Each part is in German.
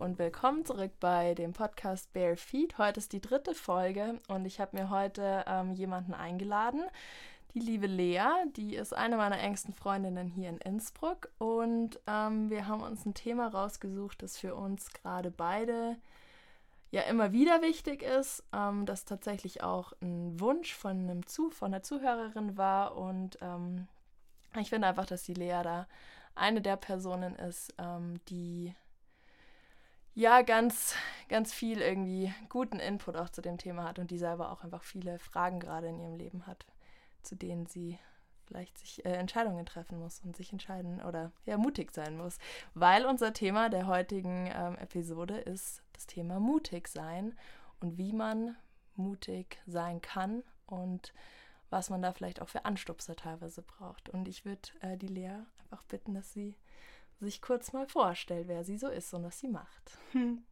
und willkommen zurück bei dem Podcast Bare Feet. Heute ist die dritte Folge und ich habe mir heute ähm, jemanden eingeladen, die liebe Lea, die ist eine meiner engsten Freundinnen hier in Innsbruck und ähm, wir haben uns ein Thema rausgesucht, das für uns gerade beide ja immer wieder wichtig ist, ähm, das tatsächlich auch ein Wunsch von einem Zu von einer Zuhörerin war und ähm, ich finde einfach, dass die Lea da eine der Personen ist, ähm, die ja ganz, ganz viel irgendwie guten Input auch zu dem Thema hat und die selber auch einfach viele Fragen gerade in ihrem Leben hat, zu denen sie vielleicht sich äh, Entscheidungen treffen muss und sich entscheiden oder ja mutig sein muss, weil unser Thema der heutigen ähm, Episode ist das Thema mutig sein und wie man mutig sein kann und was man da vielleicht auch für Anstupser teilweise braucht. Und ich würde äh, die Lea einfach bitten, dass sie sich kurz mal vorstellt, wer sie so ist und was sie macht. Hm.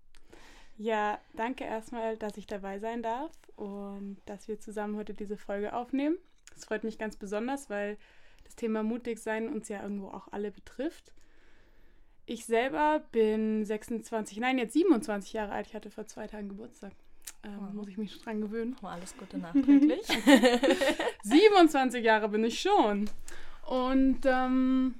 Ja, danke erstmal, dass ich dabei sein darf und dass wir zusammen heute diese Folge aufnehmen. Es freut mich ganz besonders, weil das Thema mutig sein uns ja irgendwo auch alle betrifft. Ich selber bin 26, nein, jetzt 27 Jahre alt. Ich hatte vor zwei Tagen Geburtstag. Ähm, oh. Muss ich mich dran gewöhnen. Oh, alles Gute nachträglich. 27 Jahre bin ich schon. Und ähm,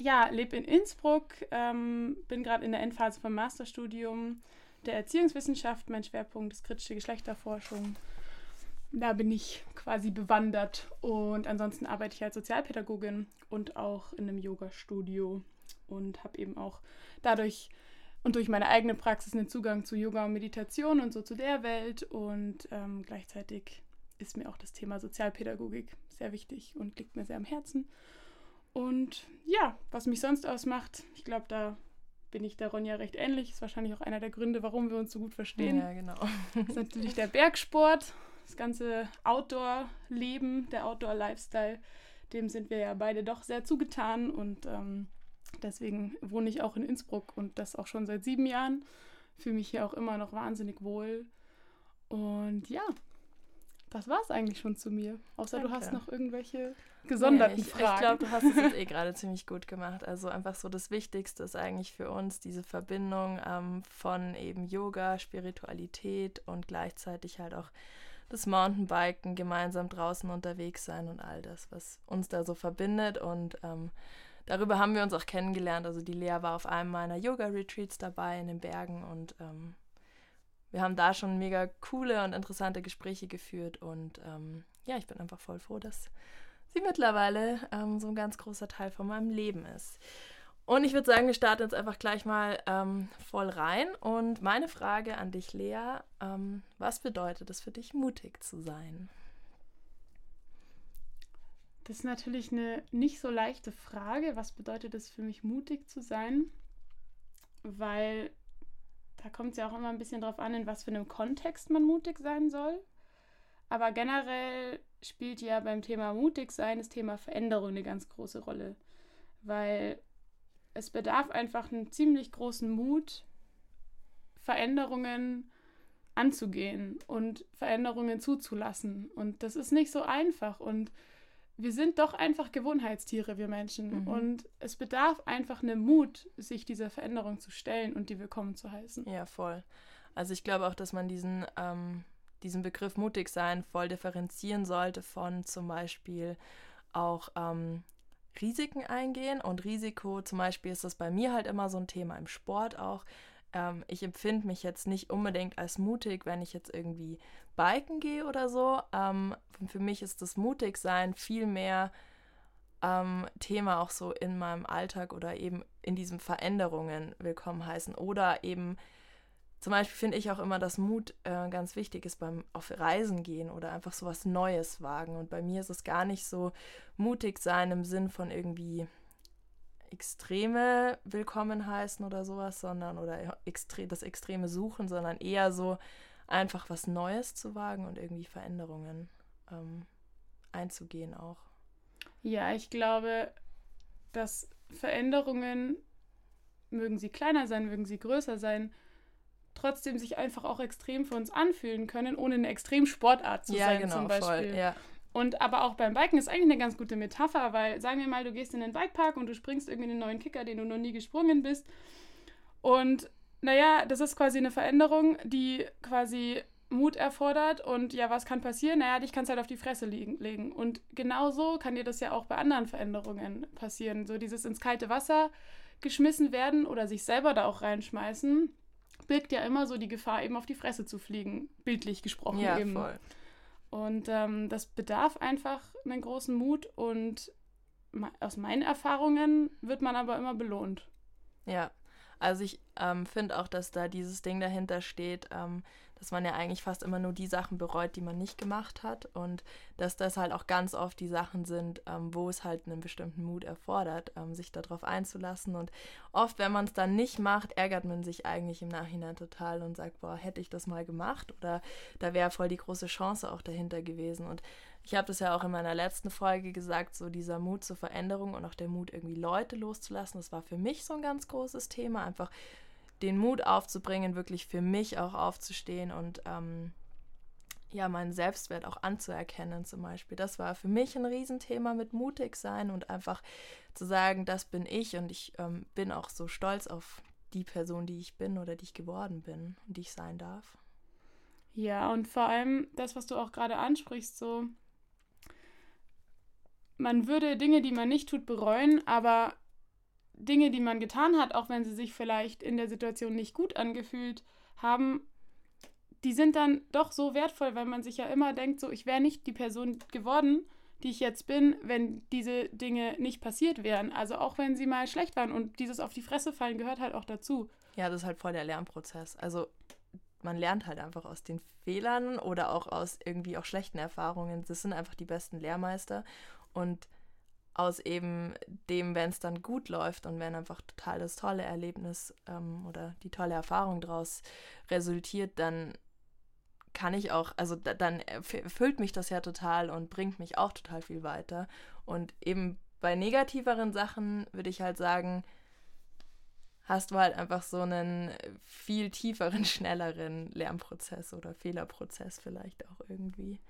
ja, lebe in Innsbruck, ähm, bin gerade in der Endphase vom Masterstudium der Erziehungswissenschaft. Mein Schwerpunkt ist kritische Geschlechterforschung. Da bin ich quasi bewandert und ansonsten arbeite ich als Sozialpädagogin und auch in einem Yoga-Studio und habe eben auch dadurch und durch meine eigene Praxis einen Zugang zu Yoga und Meditation und so zu der Welt und ähm, gleichzeitig ist mir auch das Thema Sozialpädagogik sehr wichtig und liegt mir sehr am Herzen. Und ja, was mich sonst ausmacht, ich glaube, da bin ich der Ronja recht ähnlich. Ist wahrscheinlich auch einer der Gründe, warum wir uns so gut verstehen. Ja, genau. Das ist natürlich der Bergsport, das ganze Outdoor-Leben, der Outdoor-Lifestyle. Dem sind wir ja beide doch sehr zugetan und ähm, deswegen wohne ich auch in Innsbruck und das auch schon seit sieben Jahren. Fühle mich hier auch immer noch wahnsinnig wohl. Und ja, das war es eigentlich schon zu mir. Außer Danke. du hast noch irgendwelche gesonderten nee, ich, Fragen. Ich glaube, du hast es jetzt eh gerade ziemlich gut gemacht. Also einfach so das Wichtigste ist eigentlich für uns diese Verbindung ähm, von eben Yoga, Spiritualität und gleichzeitig halt auch das Mountainbiken, gemeinsam draußen unterwegs sein und all das, was uns da so verbindet. Und ähm, darüber haben wir uns auch kennengelernt. Also die Lea war auf einem meiner Yoga-Retreats dabei in den Bergen und ähm, wir haben da schon mega coole und interessante Gespräche geführt und ähm, ja, ich bin einfach voll froh, dass sie mittlerweile ähm, so ein ganz großer Teil von meinem Leben ist. Und ich würde sagen, wir starten jetzt einfach gleich mal ähm, voll rein. Und meine Frage an dich, Lea, ähm, was bedeutet es für dich, mutig zu sein? Das ist natürlich eine nicht so leichte Frage. Was bedeutet es für mich, mutig zu sein? Weil da kommt es ja auch immer ein bisschen drauf an, in was für einem Kontext man mutig sein soll. Aber generell spielt ja beim Thema mutig sein das Thema Veränderung eine ganz große Rolle. Weil es bedarf einfach einen ziemlich großen Mut, Veränderungen anzugehen und Veränderungen zuzulassen. Und das ist nicht so einfach. Und wir sind doch einfach Gewohnheitstiere, wir Menschen. Mhm. Und es bedarf einfach einem Mut, sich dieser Veränderung zu stellen und die willkommen zu heißen. Ja, voll. Also ich glaube auch, dass man diesen, ähm, diesen Begriff mutig sein voll differenzieren sollte von zum Beispiel auch ähm, Risiken eingehen. Und Risiko, zum Beispiel ist das bei mir halt immer so ein Thema im Sport auch. Ähm, ich empfinde mich jetzt nicht unbedingt als mutig, wenn ich jetzt irgendwie biken gehe oder so. Ähm, für mich ist das Mutigsein viel mehr ähm, Thema auch so in meinem Alltag oder eben in diesen Veränderungen willkommen heißen. Oder eben zum Beispiel finde ich auch immer, dass Mut äh, ganz wichtig ist beim auf Reisen gehen oder einfach so was Neues wagen. Und bei mir ist es gar nicht so mutig sein im Sinn von irgendwie Extreme willkommen heißen oder sowas, sondern oder extre das extreme Suchen, sondern eher so einfach was Neues zu wagen und irgendwie Veränderungen ähm, einzugehen auch. Ja, ich glaube, dass Veränderungen, mögen sie kleiner sein, mögen sie größer sein, trotzdem sich einfach auch extrem für uns anfühlen können, ohne eine Extremsportart zu ja, sein genau, zum Beispiel. Voll, ja. Und aber auch beim Biken ist eigentlich eine ganz gute Metapher, weil sagen wir mal, du gehst in den Bikepark und du springst irgendwie einen neuen Kicker, den du noch nie gesprungen bist. Und naja, das ist quasi eine Veränderung, die quasi Mut erfordert und ja, was kann passieren? Naja, dich kannst halt auf die Fresse liegen, legen. Und genauso kann dir das ja auch bei anderen Veränderungen passieren. So dieses ins kalte Wasser geschmissen werden oder sich selber da auch reinschmeißen, birgt ja immer so die Gefahr, eben auf die Fresse zu fliegen, bildlich gesprochen Ja, eben. voll. Und ähm, das bedarf einfach einen großen Mut und aus meinen Erfahrungen wird man aber immer belohnt. Ja, also ich ähm, finde auch, dass da dieses Ding dahinter steht, ähm, dass man ja eigentlich fast immer nur die Sachen bereut, die man nicht gemacht hat und dass das halt auch ganz oft die Sachen sind, ähm, wo es halt einen bestimmten Mut erfordert, ähm, sich darauf einzulassen. Und oft, wenn man es dann nicht macht, ärgert man sich eigentlich im Nachhinein total und sagt, boah, hätte ich das mal gemacht? Oder da wäre voll die große Chance auch dahinter gewesen. Und ich habe das ja auch in meiner letzten Folge gesagt, so dieser Mut zur Veränderung und auch der Mut, irgendwie Leute loszulassen, das war für mich so ein ganz großes Thema, einfach den Mut aufzubringen, wirklich für mich auch aufzustehen und ähm, ja, meinen Selbstwert auch anzuerkennen zum Beispiel. Das war für mich ein Riesenthema mit mutig sein und einfach zu sagen, das bin ich und ich ähm, bin auch so stolz auf die Person, die ich bin oder die ich geworden bin und die ich sein darf. Ja, und vor allem das, was du auch gerade ansprichst, so man würde Dinge, die man nicht tut, bereuen, aber Dinge, die man getan hat, auch wenn sie sich vielleicht in der Situation nicht gut angefühlt haben, die sind dann doch so wertvoll, weil man sich ja immer denkt, so ich wäre nicht die Person geworden, die ich jetzt bin, wenn diese Dinge nicht passiert wären. Also auch wenn sie mal schlecht waren und dieses auf die Fresse fallen gehört halt auch dazu. Ja, das ist halt voll der Lernprozess. Also man lernt halt einfach aus den Fehlern oder auch aus irgendwie auch schlechten Erfahrungen. Das sind einfach die besten Lehrmeister. Und aus eben dem, wenn es dann gut läuft und wenn einfach total das tolle Erlebnis ähm, oder die tolle Erfahrung daraus resultiert, dann kann ich auch, also da, dann erfüllt mich das ja total und bringt mich auch total viel weiter. Und eben bei negativeren Sachen würde ich halt sagen, hast du halt einfach so einen viel tieferen, schnelleren Lernprozess oder Fehlerprozess vielleicht auch irgendwie.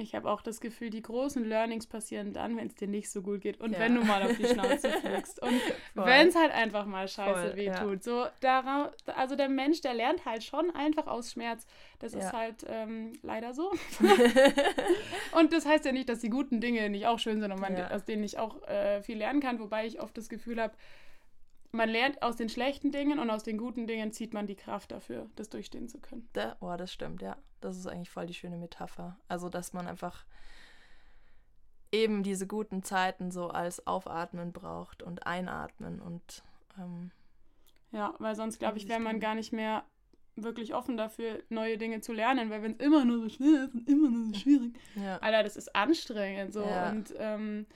Ich habe auch das Gefühl, die großen Learnings passieren dann, wenn es dir nicht so gut geht und Ja. wenn du mal auf die Schnauze fliegst und wenn es halt einfach mal scheiße Voll, wehtut. So, dara- also der Mensch, der lernt halt schon einfach aus Schmerz. Das ist Ja. halt ähm, leider so. und das heißt ja nicht, dass die guten Dinge nicht auch schön sind und man Ja. aus denen nicht auch äh, viel lernen kann, wobei ich oft das Gefühl habe, man lernt aus den schlechten Dingen und aus den guten Dingen zieht man die Kraft dafür, das durchstehen zu können. Da, oh, das stimmt, ja. Das ist eigentlich voll die schöne Metapher. Also, dass man einfach eben diese guten Zeiten so als Aufatmen braucht und Einatmen und ähm, Ja, weil sonst glaube ich, wäre man gar nicht mehr wirklich offen dafür, neue Dinge zu lernen, weil wenn es immer nur so schwer ist und immer nur so schwierig. ja. Alter, das ist anstrengend so. Ja. Und ähm,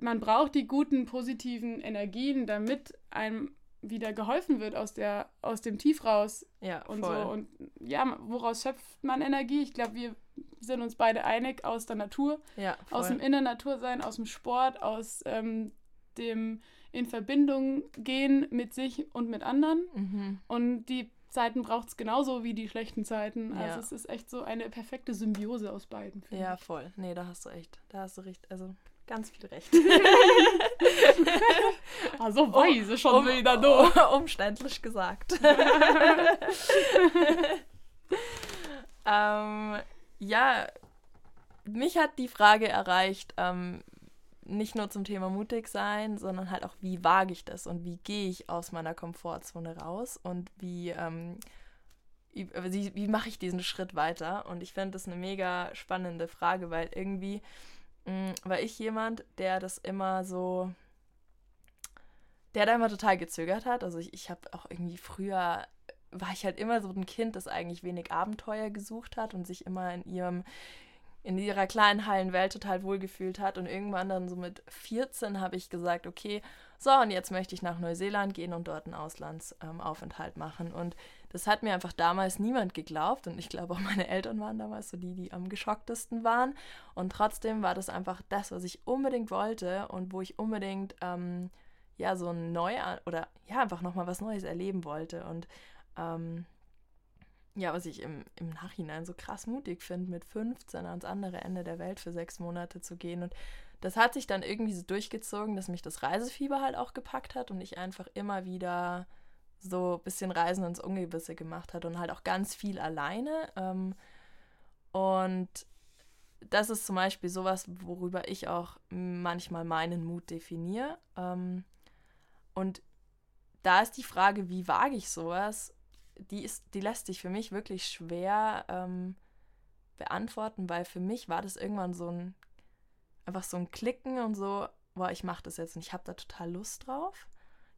man braucht die guten, positiven Energien, damit einem wieder geholfen wird aus, der, aus dem Tief raus Ja, und voll. so. Und ja, woraus schöpft man Energie? Ich glaube, wir sind uns beide einig aus der Natur, ja, aus dem Inneren Natursein, aus dem Sport, aus ähm, dem in Verbindung gehen mit sich und mit anderen. mhm. Und die Zeiten braucht es genauso wie die schlechten Zeiten. Also Ja. es ist echt so eine perfekte Symbiose aus beiden. Ja, ich. voll. Nee, da hast du echt. Da hast du recht. Also ganz viel recht. Also weise schon wieder du. um, umständlich gesagt. ähm, ja, mich hat die Frage erreicht, ähm, nicht nur zum Thema mutig sein, sondern halt auch, wie wage ich das und wie gehe ich aus meiner Komfortzone raus und wie, ähm, wie, wie mache ich diesen Schritt weiter? Und ich finde das eine mega spannende Frage, weil irgendwie mh, war ich jemand, der das immer so der da immer total gezögert hat. Also ich, ich habe auch irgendwie früher, war ich halt immer so ein Kind, das eigentlich wenig Abenteuer gesucht hat und sich immer in ihrem, in ihrer kleinen heilen Welt total wohlgefühlt hat. Und irgendwann dann so mit 14 habe ich gesagt, okay, so und jetzt möchte ich nach Neuseeland gehen und dort einen Auslandsaufenthalt machen. Und das hat mir einfach damals niemand geglaubt und ich glaube auch meine Eltern waren damals so die, die am geschocktesten waren. Und trotzdem war das einfach das, was ich unbedingt wollte und wo ich unbedingt ähm, ja so ein neu oder ja einfach nochmal was Neues erleben wollte und ähm, ja, was ich im, im Nachhinein so krass mutig finde, mit 15 ans andere Ende der Welt für sechs Monate zu gehen. Und das hat sich dann irgendwie so durchgezogen, dass mich das Reisefieber halt auch gepackt hat und ich einfach immer wieder so ein bisschen Reisen ins Ungewisse gemacht hat und halt auch ganz viel alleine. Ähm, und das ist zum Beispiel sowas, worüber ich auch manchmal meinen Mut definiere. Ähm, und da ist die Frage, wie wage ich sowas? Die, ist, die lässt sich für mich wirklich schwer ähm, beantworten, weil für mich war das irgendwann so ein, einfach so ein Klicken und so, boah, ich mache das jetzt und ich habe da total Lust drauf.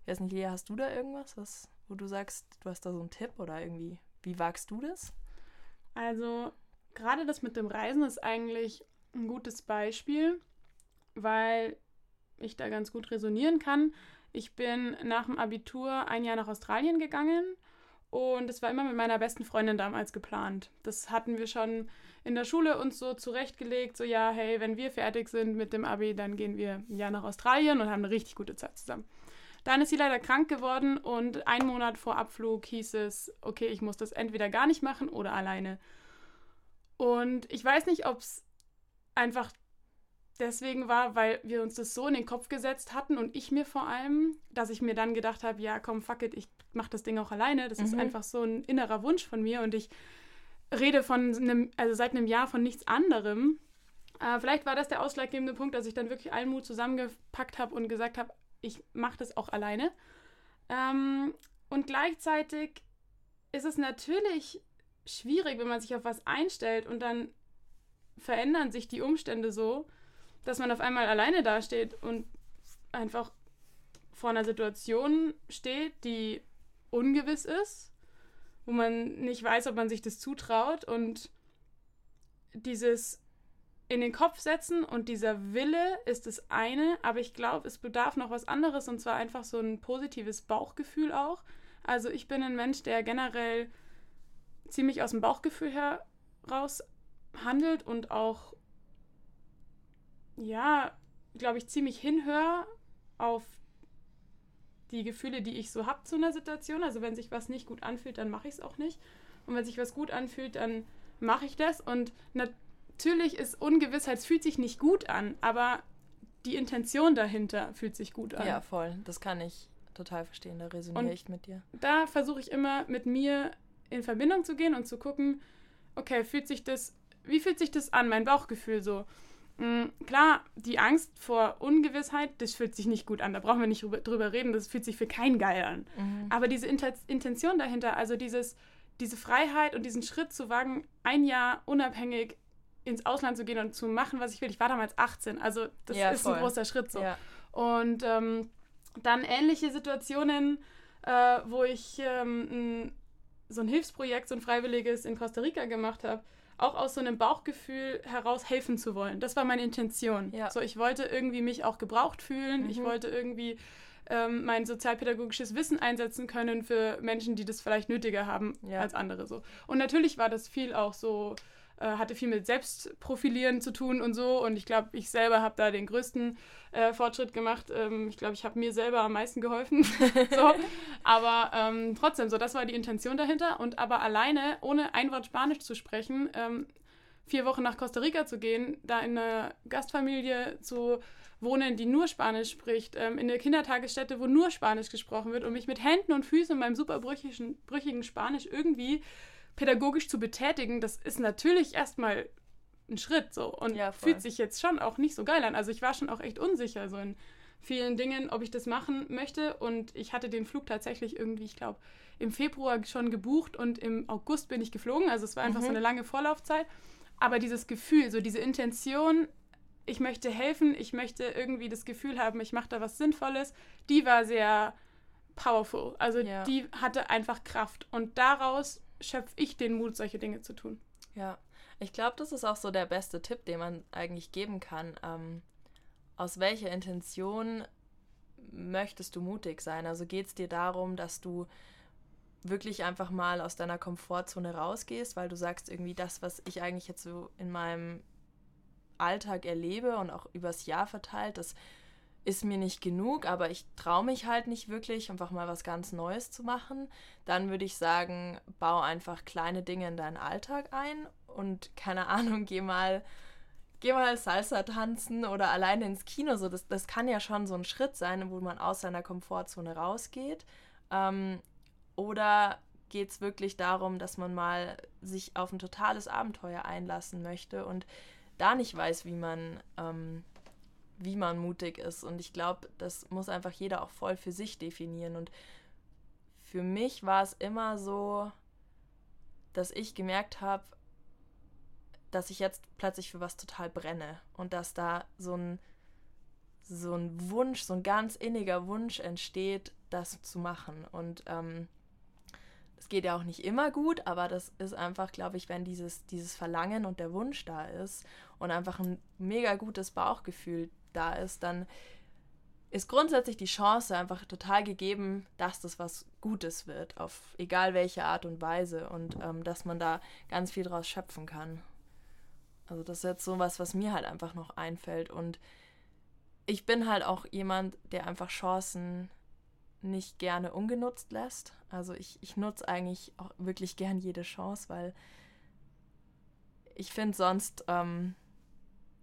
Ich weiß nicht, Lea, hast du da irgendwas, was, wo du sagst, du hast da so einen Tipp oder irgendwie, wie wagst du das? Also, gerade das mit dem Reisen ist eigentlich ein gutes Beispiel, weil ich da ganz gut resonieren kann. Ich bin nach dem Abitur ein Jahr nach Australien gegangen und es war immer mit meiner besten Freundin damals geplant. Das hatten wir schon in der Schule uns so zurechtgelegt, so ja, hey, wenn wir fertig sind mit dem Abi, dann gehen wir ein Jahr nach Australien und haben eine richtig gute Zeit zusammen. Dann ist sie leider krank geworden und einen Monat vor Abflug hieß es, okay, ich muss das entweder gar nicht machen oder alleine. Und ich weiß nicht, ob es einfach deswegen war, weil wir uns das so in den Kopf gesetzt hatten und ich mir vor allem, dass ich mir dann gedacht habe, ja, komm, fuck it, ich mach das Ding auch alleine. Das mhm. ist einfach so ein innerer Wunsch von mir und ich rede von einem, also seit einem Jahr von nichts anderem. Äh, vielleicht war das der ausschlaggebende Punkt, dass ich dann wirklich allen Mut zusammengepackt habe und gesagt habe, ich mache das auch alleine. Ähm, und gleichzeitig ist es natürlich schwierig, wenn man sich auf was einstellt und dann verändern sich die Umstände so, dass man auf einmal alleine dasteht und einfach vor einer Situation steht, die ungewiss ist, wo man nicht weiß, ob man sich das zutraut und dieses in den Kopf setzen und dieser Wille ist das eine, aber ich glaube, es bedarf noch was anderes und zwar einfach so ein positives Bauchgefühl auch. Also ich bin ein Mensch, der generell ziemlich aus dem Bauchgefühl heraus handelt und auch, ja, glaube ich, ziemlich hinhöre auf die Gefühle, die ich so habe zu einer Situation. Also wenn sich was nicht gut anfühlt, dann mache ich es auch nicht. Und wenn sich was gut anfühlt, dann mache ich das. Und natürlich ist Ungewissheit, es fühlt sich nicht gut an, aber die Intention dahinter fühlt sich gut an. Ja, voll. Das kann ich total verstehen. Da resoniere ich mit dir. Da versuche ich immer mit mir in Verbindung zu gehen und zu gucken, okay, fühlt sich das, wie fühlt sich das an, mein Bauchgefühl so? Mhm, klar, die Angst vor Ungewissheit, das fühlt sich nicht gut an. Da brauchen wir nicht drüber, reden, das fühlt sich für keinen geil an. Mhm. Aber diese Intention dahinter, also dieses, diese Freiheit und diesen Schritt zu wagen, ein Jahr unabhängig ins Ausland zu gehen und zu machen, was ich will. Ich war damals 18, also das ja, ist voll. ein großer Schritt so. Ja. Und ähm, dann ähnliche Situationen, äh, wo ich ähm, so ein Hilfsprojekt, so ein freiwilliges in Costa Rica gemacht habe, auch aus so einem Bauchgefühl heraus helfen zu wollen. Das war meine Intention. Ja. So, ich wollte irgendwie mich auch gebraucht fühlen. Mhm. Ich wollte irgendwie ähm, mein sozialpädagogisches Wissen einsetzen können für Menschen, die das vielleicht nötiger haben ja. als andere. So. Und natürlich war das viel auch so äh, hatte viel mit Selbstprofilieren zu tun und so. Und ich glaube, ich selber habe da den größten äh, Fortschritt gemacht. Ähm, ich glaube, ich habe mir selber am meisten geholfen. so. Aber ähm, trotzdem, so, das war die Intention dahinter. Und aber alleine, ohne ein Wort Spanisch zu sprechen, ähm, vier Wochen nach Costa Rica zu gehen, da in einer Gastfamilie zu wohnen, die nur Spanisch spricht, ähm, in der Kindertagesstätte, wo nur Spanisch gesprochen wird und mich mit Händen und Füßen in meinem super brüchigen, Spanisch irgendwie pädagogisch zu betätigen, das ist natürlich erstmal ein Schritt so und ja, fühlt sich jetzt schon auch nicht so geil an. Also ich war schon auch echt unsicher so in vielen Dingen, ob ich das machen möchte und ich hatte den Flug tatsächlich irgendwie, ich glaube, im Februar schon gebucht und im August bin ich geflogen. Also es war einfach mhm. so eine lange Vorlaufzeit. Aber dieses Gefühl, so diese Intention, ich möchte helfen, ich möchte irgendwie das Gefühl haben, ich mache da was Sinnvolles, die war sehr powerful. Also ja. die hatte einfach Kraft. Und daraus schöpfe ich den Mut, solche Dinge zu tun. Ja, ich glaube, das ist auch so der beste Tipp, den man eigentlich geben kann. Ähm, aus welcher Intention möchtest du mutig sein? Also geht es dir darum, dass du wirklich einfach mal aus deiner Komfortzone rausgehst, weil du sagst, irgendwie das, was ich eigentlich jetzt so in meinem Alltag erlebe und auch übers Jahr verteilt, das ist mir nicht genug, aber ich traue mich halt nicht wirklich, einfach mal was ganz Neues zu machen, dann würde ich sagen, bau einfach kleine Dinge in deinen Alltag ein und keine Ahnung, geh mal, geh mal Salsa tanzen oder alleine ins Kino. So, das, das kann ja schon so ein Schritt sein, wo man aus seiner Komfortzone rausgeht. Ähm, Oder geht es wirklich darum, dass man mal sich auf ein totales Abenteuer einlassen möchte und da nicht weiß, wie man, ähm, wie man mutig ist. Und ich glaube, das muss einfach jeder auch voll für sich definieren. Und für mich war es immer so, dass ich gemerkt habe, dass ich jetzt plötzlich für was total brenne und dass da so ein, so ein Wunsch, so ein ganz inniger Wunsch entsteht, das zu machen. Und ähm, es geht ja auch nicht immer gut, aber das ist einfach, glaube ich, wenn dieses, dieses Verlangen und der Wunsch da ist und einfach ein mega gutes Bauchgefühl da ist, dann ist grundsätzlich die Chance einfach total gegeben, dass das was Gutes wird, auf egal welche Art und Weise und ähm, dass man da ganz viel draus schöpfen kann. Also das ist jetzt so was, was mir halt einfach noch einfällt. Und ich bin halt auch jemand, der einfach Chancen nicht gerne ungenutzt lässt. Also ich, ich nutze eigentlich auch wirklich gern jede Chance, weil ich finde sonst, ähm,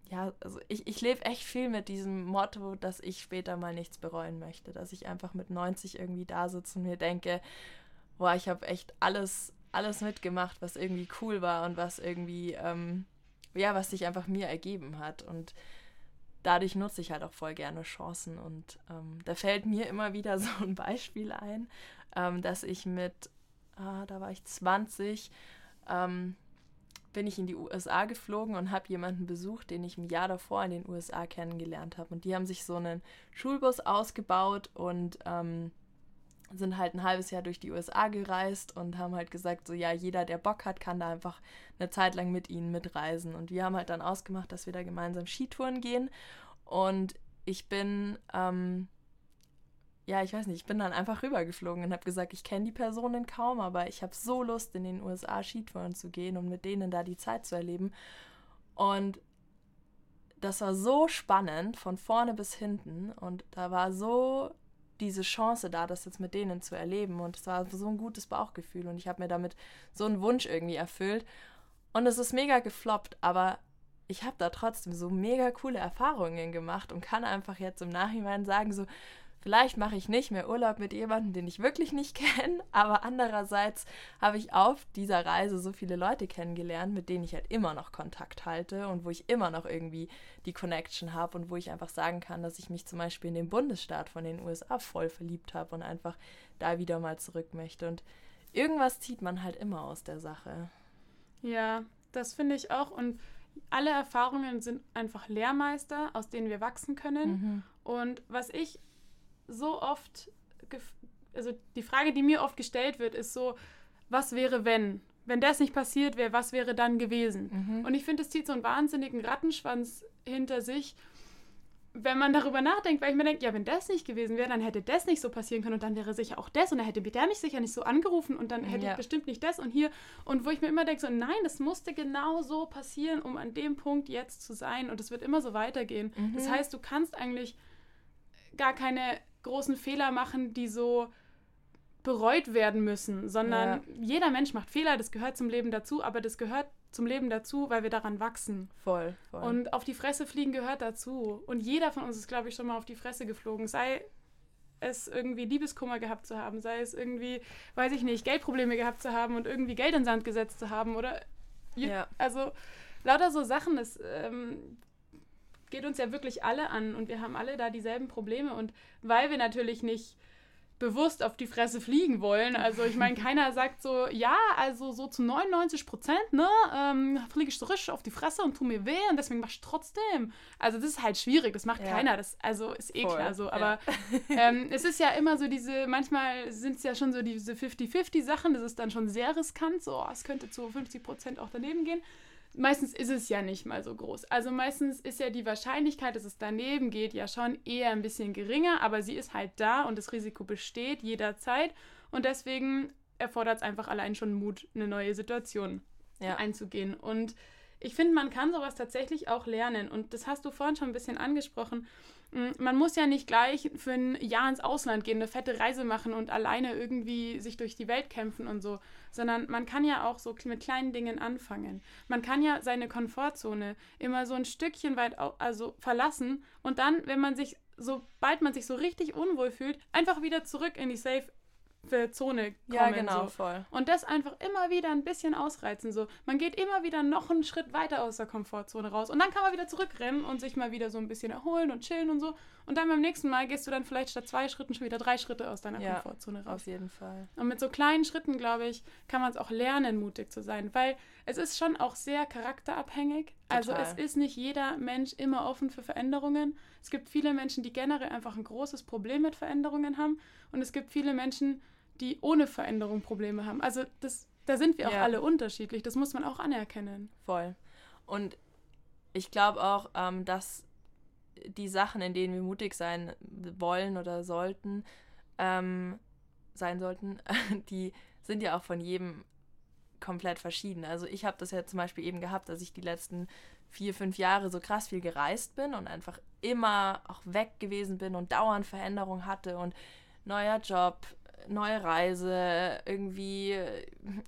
ja, also ich, ich lebe echt viel mit diesem Motto, dass ich später mal nichts bereuen möchte. Dass ich einfach mit 90 irgendwie da sitze und mir denke, boah, ich habe echt alles, alles mitgemacht, was irgendwie cool war und was irgendwie ähm, ja, was sich einfach mir ergeben hat. Und dadurch nutze ich halt auch voll gerne Chancen. Und ähm, da fällt mir immer wieder so ein Beispiel ein, ähm, dass ich mit, ah, da war ich 20, ähm, bin ich in die USA geflogen und habe jemanden besucht, den ich im Jahr davor in den USA kennengelernt habe. Und die haben sich so einen Schulbus ausgebaut und ähm, sind halt ein halbes Jahr durch die USA gereist und haben halt gesagt, so ja, jeder, der Bock hat, kann da einfach eine Zeit lang mit ihnen mitreisen. Und wir haben halt dann ausgemacht, dass wir da gemeinsam Skitouren gehen. Und ich bin, ähm, ja, ich weiß nicht, ich bin dann einfach rübergeflogen und habe gesagt, ich kenne die Personen kaum, aber ich habe so Lust, in den USA Skitouren zu gehen und mit denen da die Zeit zu erleben. Und das war so spannend von vorne bis hinten und da war so diese Chance da, das jetzt mit denen zu erleben. Und es war so ein gutes Bauchgefühl und ich habe mir damit so einen Wunsch irgendwie erfüllt. Und es ist mega gefloppt, aber ich habe da trotzdem so mega coole Erfahrungen gemacht und kann einfach jetzt im Nachhinein sagen, so, Vielleicht mache ich nicht mehr Urlaub mit jemandem, den ich wirklich nicht kenne, aber andererseits habe ich auf dieser Reise so viele Leute kennengelernt, mit denen ich halt immer noch Kontakt halte und wo ich immer noch irgendwie die Connection habe und wo ich einfach sagen kann, dass ich mich zum Beispiel in den Bundesstaat von den USA voll verliebt habe und einfach da wieder mal zurück möchte. Und irgendwas zieht man halt immer aus der Sache. Ja, das finde ich auch. Und alle Erfahrungen sind einfach Lehrmeister, aus denen wir wachsen können. Mhm. Und was ich so oft, also die Frage, die mir oft gestellt wird, ist so, was wäre, wenn? Wenn das nicht passiert wäre, was wäre dann gewesen? Mhm. Und ich finde, es zieht so einen wahnsinnigen Rattenschwanz hinter sich, wenn man darüber nachdenkt, weil ich mir denke, ja, wenn das nicht gewesen wäre, dann hätte das nicht so passieren können und dann wäre sicher auch das und dann hätte der mich sicher nicht so angerufen und dann hätte ja. ich bestimmt nicht das und hier. Und wo ich mir immer denke, so, nein, das musste genau so passieren, um an dem Punkt jetzt zu sein und es wird immer so weitergehen. Mhm. Das heißt, du kannst eigentlich gar keine großen Fehler machen, die so bereut werden müssen, sondern ja. jeder Mensch macht Fehler, das gehört zum Leben dazu, aber das gehört zum Leben dazu, weil wir daran wachsen. Voll, voll. Und auf die Fresse fliegen gehört dazu. Und jeder von uns ist, glaube ich, schon mal auf die Fresse geflogen. Sei es irgendwie Liebeskummer gehabt zu haben, sei es irgendwie, weiß ich nicht, Geldprobleme gehabt zu haben und irgendwie Geld in Sand gesetzt zu haben oder ja. also lauter so Sachen, das ähm, geht uns ja wirklich alle an und wir haben alle da dieselben Probleme. Und weil wir natürlich nicht bewusst auf die Fresse fliegen wollen. Also ich meine, keiner sagt so, ja, also so zu 99 Prozent, ne, ähm, fliege ich so richtig auf die Fresse und tu mir weh und deswegen mach ich trotzdem. Also das ist halt schwierig, das macht ja. keiner, das also ist eh Voll. klar so. Aber ja. ähm, es ist ja immer so diese, manchmal sind es ja schon so diese 50-50 Sachen, das ist dann schon sehr riskant, so, oh, es könnte zu 50 Prozent auch daneben gehen meistens ist es ja nicht mal so groß. Also meistens ist ja die Wahrscheinlichkeit, dass es daneben geht, ja schon eher ein bisschen geringer, aber sie ist halt da und das Risiko besteht jederzeit. Und deswegen erfordert es einfach allein schon Mut, eine neue Situation ja. einzugehen. Und ich finde, man kann sowas tatsächlich auch lernen. Und das hast du vorhin schon ein bisschen angesprochen. Mm, man muss ja nicht gleich für ein Jahr ins Ausland gehen, eine fette Reise machen und alleine irgendwie sich durch die Welt kämpfen und so, sondern man kann ja auch so mit kleinen Dingen anfangen. Man kann ja seine Komfortzone immer so ein Stückchen weit also verlassen und dann, wenn man sich, sobald man sich so richtig unwohl fühlt, einfach wieder zurück in die Safe Zone kommen. Ja, genau, so. voll. Und das einfach immer wieder ein bisschen ausreizen. So. Man geht immer wieder noch einen Schritt weiter aus der Komfortzone raus. Und dann kann man wieder zurückrennen und sich mal wieder so ein bisschen erholen und chillen und so. Und dann beim nächsten Mal gehst du dann vielleicht statt zwei Schritten schon wieder drei Schritte aus deiner Ja, Komfortzone raus. Auf jeden Fall. Und mit so kleinen Schritten, glaube ich, kann man es auch lernen, mutig zu sein. Weil es ist schon auch sehr charakterabhängig. Also Total. es ist nicht jeder Mensch immer offen für Veränderungen. Es gibt viele Menschen, die generell einfach ein großes Problem mit Veränderungen haben. Und es gibt viele Menschen, die ohne Veränderung Probleme haben. Also das, da sind wir auch Ja. alle unterschiedlich. Das muss man auch anerkennen. Voll. Und ich glaube auch, ähm, dass die Sachen, in denen wir mutig sein wollen oder sollten, ähm, sein sollten, die sind ja auch von jedem komplett verschieden. Also ich habe das ja zum Beispiel eben gehabt, dass ich die letzten vier, fünf Jahre so krass viel gereist bin und einfach immer auch weg gewesen bin und dauernd Veränderung hatte und neuer Job, neue Reise, irgendwie,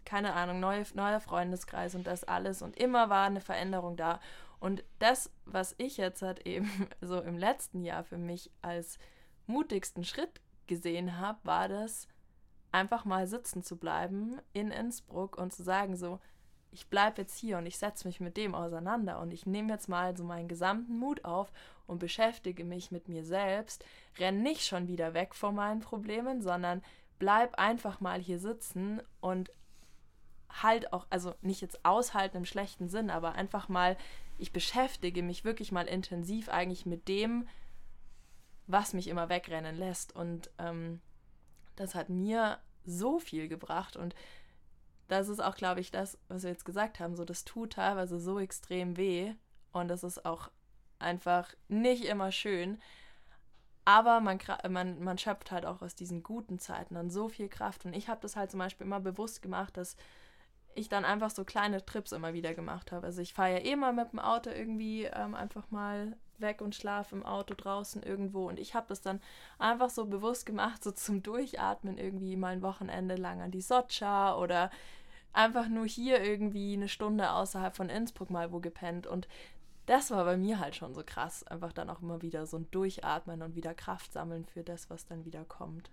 keine Ahnung, neue, neuer Freundeskreis und das alles und immer war eine Veränderung da. Und das, was ich jetzt halt eben so im letzten Jahr für mich als mutigsten Schritt gesehen habe, war das, einfach mal sitzen zu bleiben in Innsbruck und zu sagen so, ich bleibe jetzt hier und ich setze mich mit dem auseinander und ich nehme jetzt mal so meinen gesamten Mut auf und beschäftige mich mit mir selbst, renn nicht schon wieder weg von meinen Problemen, sondern bleib einfach mal hier sitzen und halt auch, also nicht jetzt aushalten im schlechten Sinn, aber einfach mal, ich beschäftige mich wirklich mal intensiv eigentlich mit dem, was mich immer wegrennen lässt. Und ähm, das hat mir so viel gebracht und das ist auch, glaube ich, das, was wir jetzt gesagt haben. So, das tut teilweise so extrem weh und das ist auch einfach nicht immer schön. Aber man, man, man schöpft halt auch aus diesen guten Zeiten dann so viel Kraft. Und ich habe das halt zum Beispiel immer bewusst gemacht, dass ich dann einfach so kleine Trips immer wieder gemacht habe. Also ich fahre ja eh mal mit dem Auto irgendwie ähm, einfach mal weg und schlafe im Auto draußen irgendwo. Und ich habe das dann einfach so bewusst gemacht, so zum Durchatmen irgendwie mal ein Wochenende lang an die Socha oder einfach nur hier irgendwie eine Stunde außerhalb von Innsbruck mal wo gepennt. Und das war bei mir halt schon so krass. Einfach dann auch immer wieder so ein Durchatmen und wieder Kraft sammeln für das, was dann wieder kommt.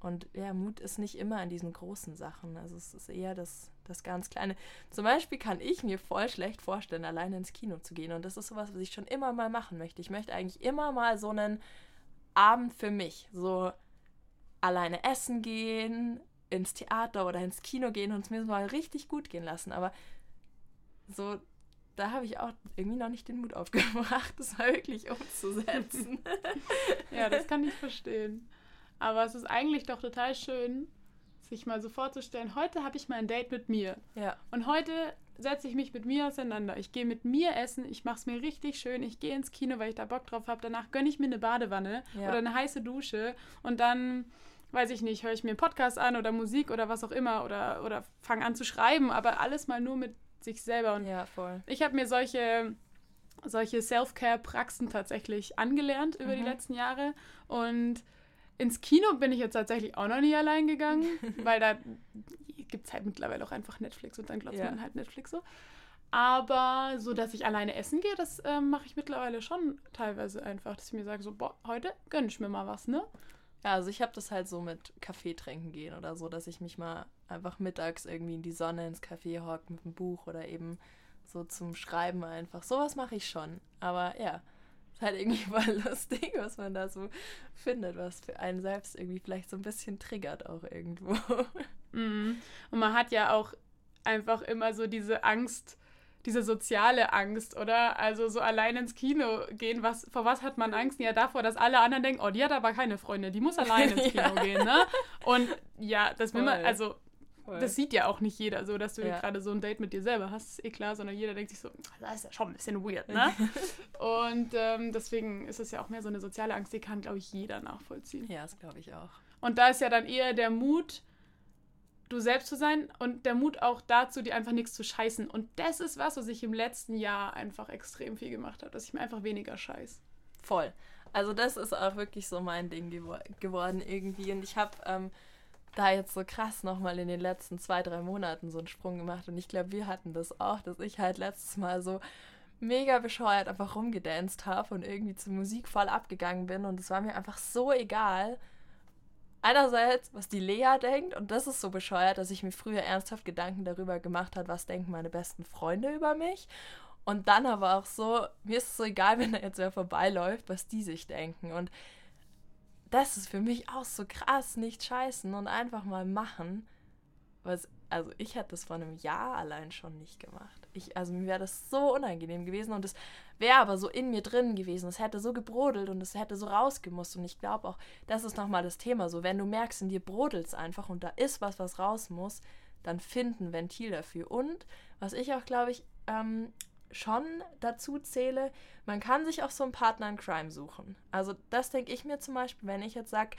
Und ja, Mut ist nicht immer in diesen großen Sachen. Also es ist eher das, das ganz Kleine. Zum Beispiel kann ich mir voll schlecht vorstellen, alleine ins Kino zu gehen. Und das ist sowas, was ich schon immer mal machen möchte. Ich möchte eigentlich immer mal so einen Abend für mich. So alleine essen gehen, ins Theater oder ins Kino gehen und es mir mal richtig gut gehen lassen. Aber so, da habe ich auch irgendwie noch nicht den Mut aufgebracht, das mal wirklich umzusetzen. Ja, das kann ich verstehen. Aber es ist eigentlich doch total schön, sich mal so vorzustellen, heute habe ich mal ein Date mit mir. ja, Und heute setze ich mich mit mir auseinander. Ich gehe mit mir essen, ich mache es mir richtig schön, ich gehe ins Kino, weil ich da Bock drauf habe. Danach gönne ich mir eine Badewanne Ja. oder eine heiße Dusche und dann, weiß ich nicht, höre ich mir einen Podcast an oder Musik oder was auch immer oder, oder fange an zu schreiben, aber alles mal nur mit sich selber. Und ja, voll. ich habe mir solche, solche Self-Care-Praxen tatsächlich angelernt über die Mhm. letzten Jahre. Und ins Kino bin ich jetzt tatsächlich auch noch nie allein gegangen, weil da gibt es halt mittlerweile auch einfach Netflix und dann glotzt Ja. man halt Netflix so. Aber so, dass ich alleine essen gehe, das ähm, mache ich mittlerweile schon teilweise einfach, dass ich mir sage, so, boah, heute gönne ich mir mal was, ne? Ja, also ich habe das halt so mit Kaffee trinken gehen oder so, dass ich mich mal einfach mittags irgendwie in die Sonne ins Café hock mit einem Buch oder eben so zum Schreiben einfach. Sowas mache ich schon. Aber ja, ist halt irgendwie voll lustig, was man da so findet, was für einen selbst irgendwie vielleicht so ein bisschen triggert auch irgendwo. Mhm. Und man hat ja auch einfach immer so diese Angst, diese soziale Angst, oder? Also so allein ins Kino gehen, was, vor was hat man Angst? Ja, davor, dass alle anderen denken, oh, die hat aber keine Freunde, die muss allein ins Kino Ja. gehen, ne? Und ja, das will man, also Voll. das sieht ja auch nicht jeder so, dass du Ja. gerade so ein Date mit dir selber hast, ist eh klar, sondern jeder denkt sich so, das ist ja schon ein bisschen weird, ne? Und ähm, deswegen ist es ja auch mehr so eine soziale Angst, die kann, glaube ich, jeder nachvollziehen. ja, das glaube ich auch. Und da ist ja dann eher der Mut, du selbst zu sein und der Mut auch dazu, dir einfach nichts zu scheißen. Und das ist was, was ich im letzten Jahr einfach extrem viel gemacht habe, dass ich mir einfach weniger scheiß. Voll. Also das ist auch wirklich so mein Ding gewo geworden irgendwie. Und ich habe ähm, da jetzt so krass nochmal in den letzten zwei, drei Monaten so einen Sprung gemacht. Und ich glaube, wir hatten das auch, dass ich halt letztes Mal so mega bescheuert einfach rumgedanced habe und irgendwie zur Musik voll abgegangen bin. Und es war mir einfach so egal. Einerseits, was die Lea denkt, und das ist so bescheuert, dass ich mir früher ernsthaft Gedanken darüber gemacht habe, was denken meine besten Freunde über mich. Und dann aber auch so, mir ist es so egal, wenn da jetzt wer vorbeiläuft, was die sich denken. Und das ist für mich auch so krass, nicht scheißen und einfach mal machen. Was, also ich hätte das vor einem Jahr allein schon nicht gemacht. Ich, also mir wäre das so unangenehm gewesen und es wäre aber so in mir drin gewesen. Es hätte so gebrodelt und es hätte so rausgemusst. Und ich glaube auch, das ist nochmal das Thema. So, wenn du merkst, in dir brodelt es einfach und da ist was, was raus muss, dann find ein Ventil dafür. Und was ich auch, glaube ich, ähm, schon dazu zähle, man kann sich auch so einen Partner in Crime suchen. Also das denke ich mir zum Beispiel, wenn ich jetzt sage,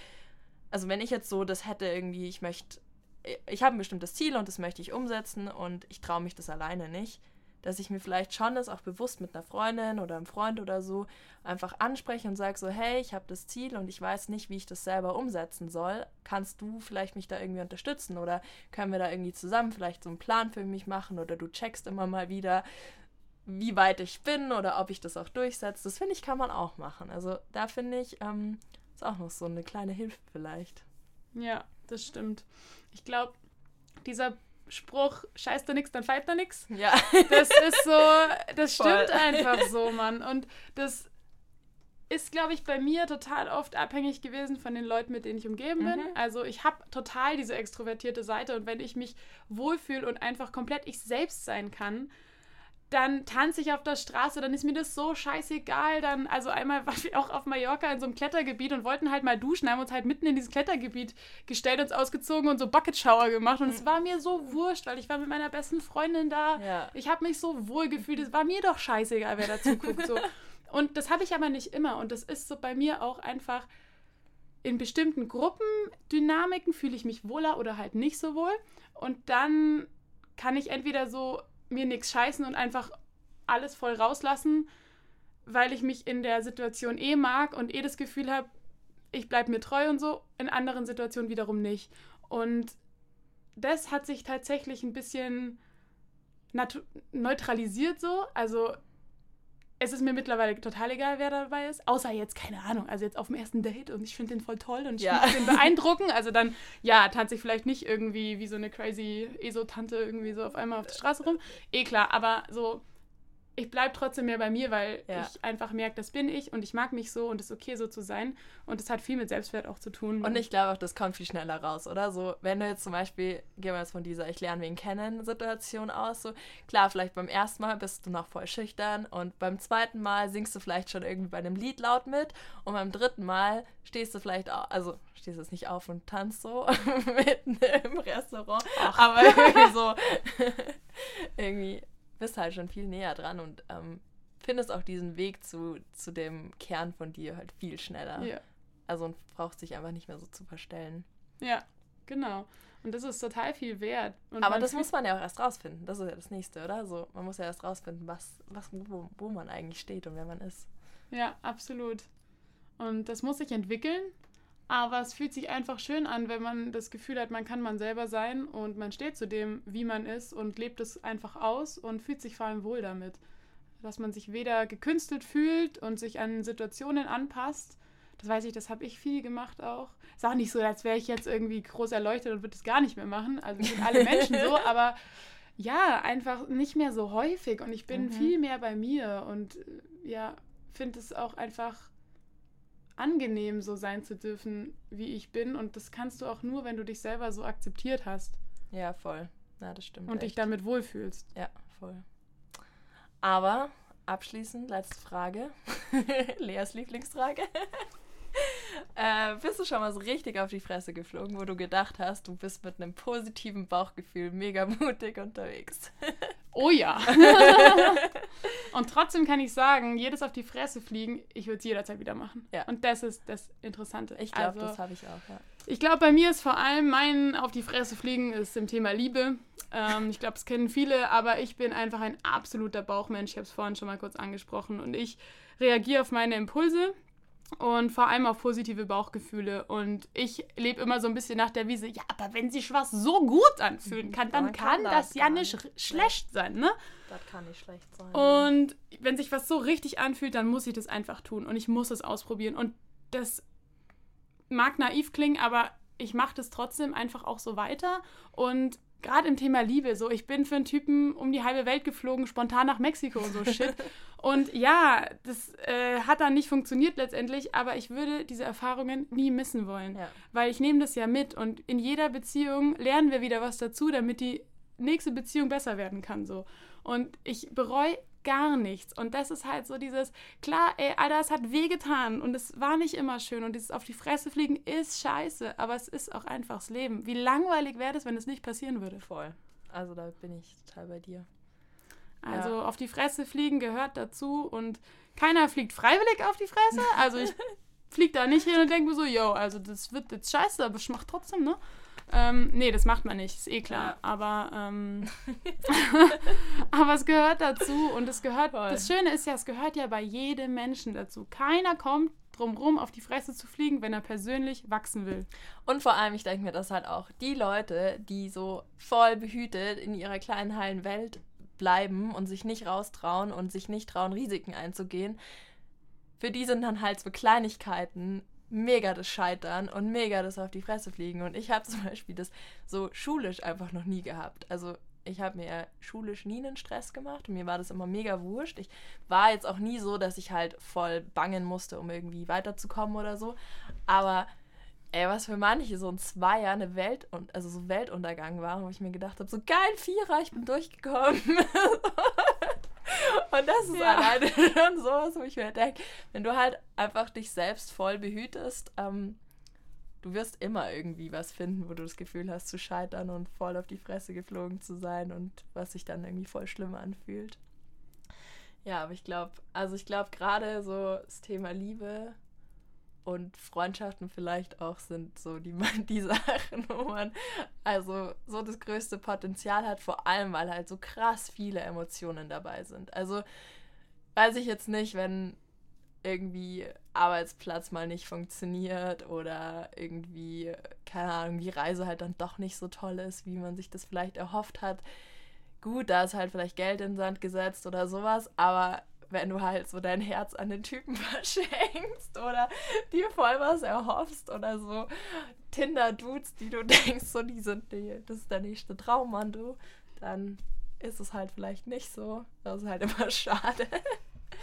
also wenn ich jetzt so das hätte irgendwie, ich möchte, ich habe ein bestimmtes Ziel und das möchte ich umsetzen und ich traue mich das alleine nicht, dass ich mir vielleicht schon das auch bewusst mit einer Freundin oder einem Freund oder so einfach anspreche und sage so, hey, ich habe das Ziel und ich weiß nicht, wie ich das selber umsetzen soll. Kannst du vielleicht mich da irgendwie unterstützen oder können wir da irgendwie zusammen vielleicht so einen Plan für mich machen oder du checkst immer mal wieder, wie weit ich bin oder ob ich das auch durchsetze. Das finde ich, kann man auch machen. Also da finde ich, ähm, ist auch noch so eine kleine Hilfe vielleicht. Ja, das stimmt. Ich glaube, dieser Spruch, scheiß da nix, dann feit da nix. Ja. Das ist so, das stimmt einfach so, Mann. Und das ist, glaube ich, bei mir total oft abhängig gewesen von den Leuten, mit denen ich umgeben bin. Mhm. Also ich habe total diese extrovertierte Seite und wenn ich mich wohlfühle und einfach komplett ich selbst sein kann, dann tanze ich auf der Straße, dann ist mir das so scheißegal. Dann, also einmal waren wir auch auf Mallorca in so einem Klettergebiet und wollten halt mal duschen, haben uns halt mitten in dieses Klettergebiet gestellt, uns ausgezogen und so Bucket Shower gemacht. Und mhm. es war mir so wurscht, weil ich war mit meiner besten Freundin da. Ja. Ich habe mich so wohl gefühlt. Es war mir doch scheißegal, wer dazu guckt. So. Und das habe ich aber nicht immer. Und das ist so bei mir auch einfach in bestimmten Gruppendynamiken fühle ich mich wohler oder halt nicht so wohl. Und dann kann ich entweder so mir nichts scheißen und einfach alles voll rauslassen, weil ich mich in der Situation eh mag und eh das Gefühl habe, ich bleibe mir treu und so, in anderen Situationen wiederum nicht. Und das hat sich tatsächlich ein bisschen neutralisiert so. Also es ist mir mittlerweile total egal, wer dabei ist. Außer jetzt, keine Ahnung, also jetzt auf dem ersten Date und ich finde den voll toll und ich ja. finde den beeindruckend. Also dann, ja, tanze ich vielleicht nicht irgendwie wie so eine crazy ESO-Tante irgendwie so auf einmal auf der Straße rum. Eh klar, aber so ich bleibe trotzdem mehr bei mir, weil ja. ich einfach merke, das bin ich und ich mag mich so und es ist okay, so zu sein. Und es hat viel mit Selbstwert auch zu tun. Und ich glaube auch, das kommt viel schneller raus, oder? So, wenn du jetzt zum Beispiel, gehen wir jetzt von dieser Ich lerne wen kennen Situation aus, so klar, vielleicht beim ersten Mal bist du noch voll schüchtern und beim zweiten Mal singst du vielleicht schon irgendwie bei einem Lied laut mit und beim dritten Mal stehst du vielleicht auch, also stehst jetzt nicht auf und tanzt so mitten im Restaurant, Ach. aber irgendwie so irgendwie bist halt schon viel näher dran und ähm, findest auch diesen Weg zu, zu dem Kern von dir halt viel schneller. Ja. Also und braucht sich einfach nicht mehr so zu verstellen. Ja, genau. Und das ist total viel wert. Und Aber das muss man ja auch erst rausfinden. Das ist ja das Nächste, oder? So, man muss ja erst rausfinden, was, was, wo, wo man eigentlich steht und wer man ist. Ja, absolut. Und das muss sich entwickeln. Aber es fühlt sich einfach schön an, wenn man das Gefühl hat, man kann man selber sein und man steht zu dem, wie man ist und lebt es einfach aus und fühlt sich vor allem wohl damit. Dass man sich weder gekünstelt fühlt und sich an Situationen anpasst. Das weiß ich, das habe ich viel gemacht auch. Ist auch nicht so, als wäre ich jetzt irgendwie groß erleuchtet und würde es gar nicht mehr machen. Also sind alle Menschen so, aber ja, einfach nicht mehr so häufig und ich bin mhm. viel mehr bei mir und ja, finde es auch einfach angenehm, so sein zu dürfen, wie ich bin. Und das kannst du auch nur, wenn du dich selber so akzeptiert hast. Ja, voll. Ja, das stimmt. Und echt. dich damit wohlfühlst. Ja, voll. Aber abschließend, letzte Frage. Leas Lieblingsfrage. äh, bist du schon mal so richtig auf die Fresse geflogen, wo du gedacht hast, du bist mit einem positiven Bauchgefühl mega mutig unterwegs? oh ja. Und trotzdem kann ich sagen, jedes auf die Fresse fliegen, ich würde es jederzeit wieder machen. Ja. Und das ist das Interessante. Ich glaube, also, das habe ich auch, ja. Ich glaube, bei mir ist vor allem mein auf die Fresse fliegen ist im Thema Liebe. Ähm, ich glaube, es kennen viele, aber ich bin einfach ein absoluter Bauchmensch. Ich habe es vorhin schon mal kurz angesprochen. Und ich reagiere auf meine Impulse und vor allem auf positive Bauchgefühle. Und ich lebe immer so ein bisschen nach der Wiese, ja, aber wenn sich was so gut anfühlen kann, dann, kann, kann, das, das ja nicht schlecht sein, ne? Das kann nicht schlecht sein. Und wenn sich was so richtig anfühlt, dann muss ich das einfach tun und ich muss es ausprobieren. Und das mag naiv klingen, aber ich mache das trotzdem einfach auch so weiter. Und gerade im Thema Liebe, so ich bin für einen Typen um die halbe Welt geflogen, spontan nach Mexiko und so Shit. und ja, das äh, hat dann nicht funktioniert letztendlich, aber ich würde diese Erfahrungen nie missen wollen, Ja. weil ich nehme das ja mit und in jeder Beziehung lernen wir wieder was dazu, damit die nächste Beziehung besser werden kann so. Und ich bereue gar nichts. Und das ist halt so dieses, klar, ey, Alter, es hat wehgetan und es war nicht immer schön und dieses auf die Fresse fliegen ist scheiße, aber es ist auch einfach das Leben. Wie langweilig wäre das, wenn es nicht passieren würde? Voll. Also da bin ich total bei dir. Also auf die Fresse fliegen gehört dazu und keiner fliegt freiwillig auf die Fresse. Also ich fliege da nicht hin und denke mir so, yo, also das wird jetzt scheiße, aber ich mach trotzdem, ne? Ähm, nee, das macht man nicht, ist eh klar. Ja. Aber, ähm, aber es gehört dazu und es gehört, Voll. das Schöne ist ja, es gehört ja bei jedem Menschen dazu. Keiner kommt drum rum, auf die Fresse zu fliegen, wenn er persönlich wachsen will. Und vor allem, ich denke mir das halt auch, die Leute, die so voll behütet in ihrer kleinen heilen Welt bleiben und sich nicht raustrauen und sich nicht trauen, Risiken einzugehen, für die sind dann halt so Kleinigkeiten mega das Scheitern und mega das auf die Fresse fliegen. Und ich habe zum Beispiel das so schulisch einfach noch nie gehabt. Also ich habe mir schulisch nie einen Stress gemacht und mir war das immer mega wurscht. Ich war jetzt auch nie so, dass ich halt voll bangen musste, um irgendwie weiterzukommen oder so. Aber ey, was für manche so ein Zweier eine Welt und also so Weltuntergang war, wo ich mir gedacht habe, so geil Vierer, ich bin durchgekommen. und das ist Ja. alleine schon sowas, wo ich mir denke, wenn du halt einfach dich selbst voll behütest, ähm, du wirst immer irgendwie was finden, wo du das Gefühl hast zu scheitern und voll auf die Fresse geflogen zu sein und was sich dann irgendwie voll schlimm anfühlt. Ja, aber ich glaube, also ich glaube gerade so das Thema Liebe und Freundschaften vielleicht auch sind so die, die Sachen, wo man also so das größte Potenzial hat, vor allem weil halt so krass viele Emotionen dabei sind. Also weiß ich jetzt nicht, wenn irgendwie Arbeitsplatz mal nicht funktioniert oder irgendwie, keine Ahnung, die Reise halt dann doch nicht so toll ist, wie man sich das vielleicht erhofft hat. Gut, da ist halt vielleicht Geld in den Sand gesetzt oder sowas, aber wenn du halt so dein Herz an den Typen verschenkst oder dir voll was erhoffst oder so Tinder-Dudes, die du denkst, so die sind die, das ist der nächste Traummann, du, dann ist es halt vielleicht nicht so. Das ist halt immer schade.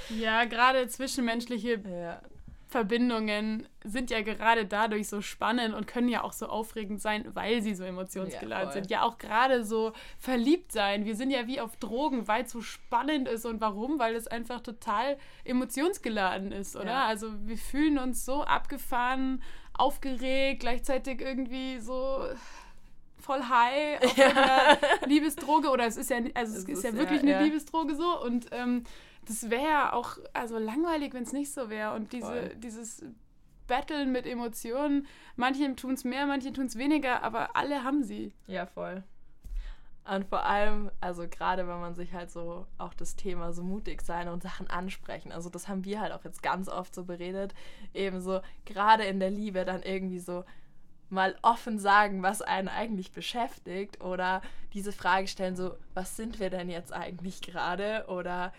Ja, gerade zwischenmenschliche Ja. Verbindungen sind ja gerade dadurch so spannend und können ja auch so aufregend sein, weil sie so emotionsgeladen Ja, sind. Ja, auch gerade so verliebt sein. Wir sind ja wie auf Drogen, weil es so spannend ist. Und warum? Weil es einfach total emotionsgeladen ist, oder? Ja. Also wir fühlen uns so abgefahren, aufgeregt, gleichzeitig irgendwie so voll high auf Ja. einer Liebesdroge oder es ist ja also es, Es ist, ist ja wirklich eine. Liebesdroge so und ähm, das wäre auch also langweilig, wenn es nicht so wäre und diese Voll. dieses Battlen mit Emotionen, manche tun es mehr, manche tun es weniger, aber alle haben sie. Ja, voll. Und vor allem, also gerade wenn man sich halt so auch das Thema so mutig sein und Sachen ansprechen, also das haben wir halt auch jetzt ganz oft so beredet, eben so gerade in der Liebe dann irgendwie so mal offen sagen, was einen eigentlich beschäftigt oder diese Frage stellen, so, was sind wir denn jetzt eigentlich gerade oder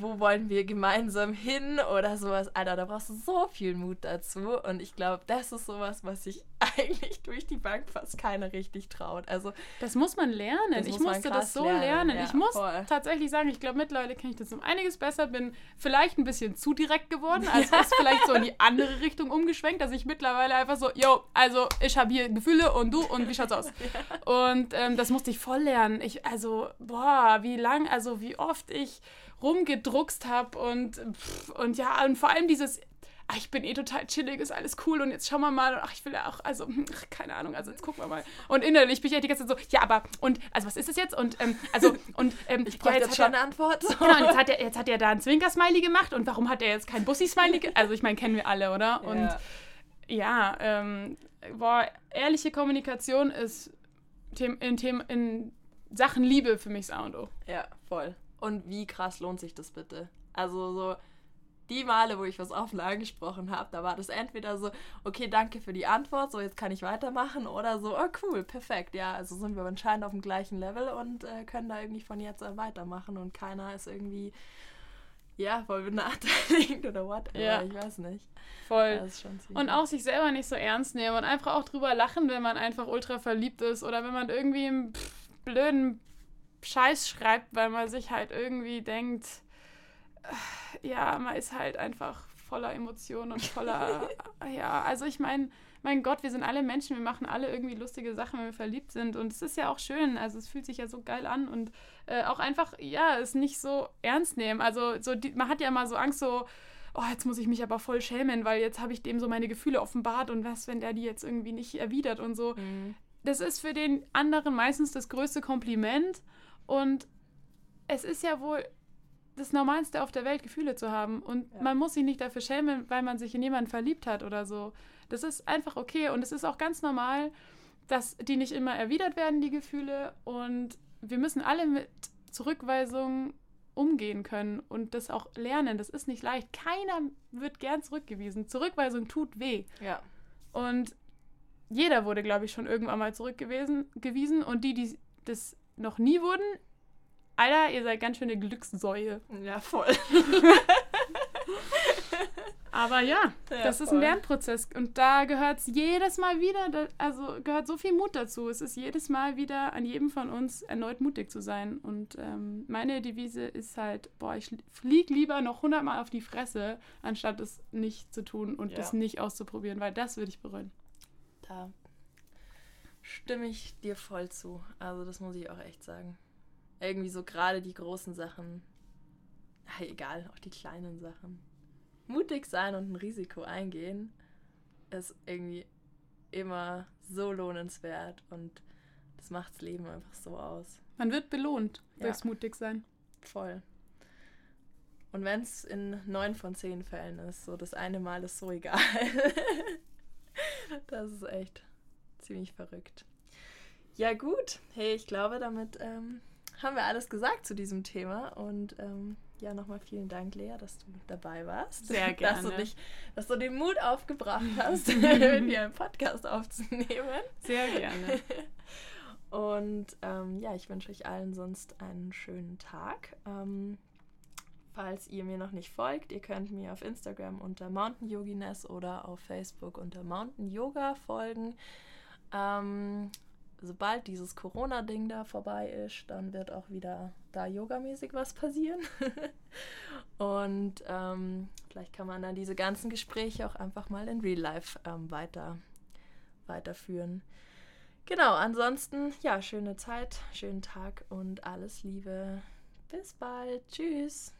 wo wollen wir gemeinsam hin oder sowas. Alter, da brauchst du so viel Mut dazu und ich glaube, das ist sowas, was sich eigentlich durch die Bank fast keiner richtig traut. Also Das muss man lernen. Ich musste das so lernen, lernen. ja, ich muss voll. tatsächlich sagen, ich glaube, mittlerweile kenne ich das um einiges besser, bin vielleicht ein bisschen zu direkt geworden, also ist vielleicht so in die andere Richtung umgeschwenkt, dass ich mittlerweile einfach so, yo, also ich habe hier Gefühle und du und wie schaut's aus? Und ähm, das musste ich voll lernen. Ich, also, boah, wie lang, also wie oft ich rumgedruckst habe und, pff, und ja, und vor allem dieses, ach, ich bin eh total chillig, ist alles cool und jetzt schauen wir mal, ach, ich will ja auch, also, hm, ach, keine Ahnung, also jetzt gucken wir mal. Und innerlich bin ich ja die ganze Zeit so, ja, aber, und, also was ist das jetzt? Und, ähm, also, und, ähm, ich brauche ja, jetzt hat schon eine Antwort. Genau, und jetzt hat, er, jetzt hat er da ein Zwinker-Smiley gemacht und warum hat er jetzt kein Bussi-Smiley? Also ich meine, kennen wir alle, oder? Und Ja. ja, ähm, boah, ehrliche Kommunikation ist in, in Sachen Liebe für mich das A und O. Ja, voll. Und wie krass lohnt sich das bitte? Also so die Male, wo ich was offen angesprochen habe, da war das entweder so, okay, danke für die Antwort, so jetzt kann ich weitermachen, oder so, oh cool, perfekt, ja, also sind wir anscheinend auf dem gleichen Level und äh, können da irgendwie von jetzt an weitermachen und keiner ist irgendwie, ja, voll benachteiligt oder whatever, Ja. ich weiß nicht. Voll. und auch sich selber nicht so ernst nehmen und einfach auch drüber lachen, wenn man einfach ultra verliebt ist oder wenn man irgendwie einen blöden Scheiß schreibt, weil man sich halt irgendwie denkt, äh, ja, man ist halt einfach voller Emotionen und voller, ja, also ich meine, mein Gott, wir sind alle Menschen, wir machen alle irgendwie lustige Sachen, wenn wir verliebt sind. Und es ist ja auch schön. Also es fühlt sich ja so geil an und äh, auch einfach, ja, es nicht so ernst nehmen. Also so die, man hat ja immer so Angst, so, oh, jetzt muss ich mich aber voll schämen, weil jetzt habe ich dem so meine Gefühle offenbart und was, wenn der die jetzt irgendwie nicht erwidert und so. Mhm. Das ist für den anderen meistens das größte Kompliment. Und es ist ja wohl das Normalste auf der Welt, Gefühle zu haben. Und ja. man muss sich nicht dafür schämen, weil man sich in jemanden verliebt hat oder so. Das ist einfach okay und es ist auch ganz normal, dass die nicht immer erwidert werden, die Gefühle. Und wir müssen alle mit Zurückweisungen umgehen können und das auch lernen. Das ist nicht leicht. Keiner wird gern zurückgewiesen. Zurückweisung tut weh. Ja. Und jeder wurde, glaube ich, schon irgendwann mal zurückgewiesen. Und die, die das noch nie wurden, Alter, ihr seid ganz schöne Glückssäue. Ja, voll. Aber ja, ja das voll. ist ein Lernprozess und da gehört es jedes Mal wieder, also gehört so viel Mut dazu. Es ist jedes Mal wieder an jedem von uns erneut mutig zu sein. Und ähm, meine Devise ist halt, boah, ich flieg lieber noch hundertmal auf die Fresse, anstatt es nicht zu tun und ja. nicht auszuprobieren, weil das würde ich bereuen. Da stimme ich dir voll zu. Also das muss ich auch echt sagen. Irgendwie so gerade die großen Sachen, egal, auch die kleinen Sachen mutig sein und ein Risiko eingehen, ist irgendwie immer so lohnenswert und das macht das Leben einfach so aus. Man wird belohnt ja. durchs mutig sein. Voll. Und wenn es in neun von zehn Fällen ist, so das eine Mal ist so egal. das ist echt ziemlich verrückt. Ja gut, hey, ich glaube, damit ähm, haben wir alles gesagt zu diesem Thema und ähm, ja, nochmal vielen Dank, Lea, dass du dabei warst. Sehr gerne. Dass du, dich, dass du den Mut aufgebracht hast, mit mir einen Podcast aufzunehmen. Sehr gerne. Und ähm, ja, ich wünsche euch allen sonst einen schönen Tag. Ähm, falls ihr mir noch nicht folgt, ihr könnt mir auf Instagram unter Mountain Yoginess oder auf Facebook unter Mountain Yoga folgen. Ähm, sobald dieses Corona-Ding da vorbei ist, dann wird auch wieder da yogamäßig was passieren. und ähm, vielleicht kann man dann diese ganzen Gespräche auch einfach mal in Real Life ähm, weiter, weiterführen. Genau, ansonsten, ja, schöne Zeit, schönen Tag und alles Liebe. Bis bald. Tschüss.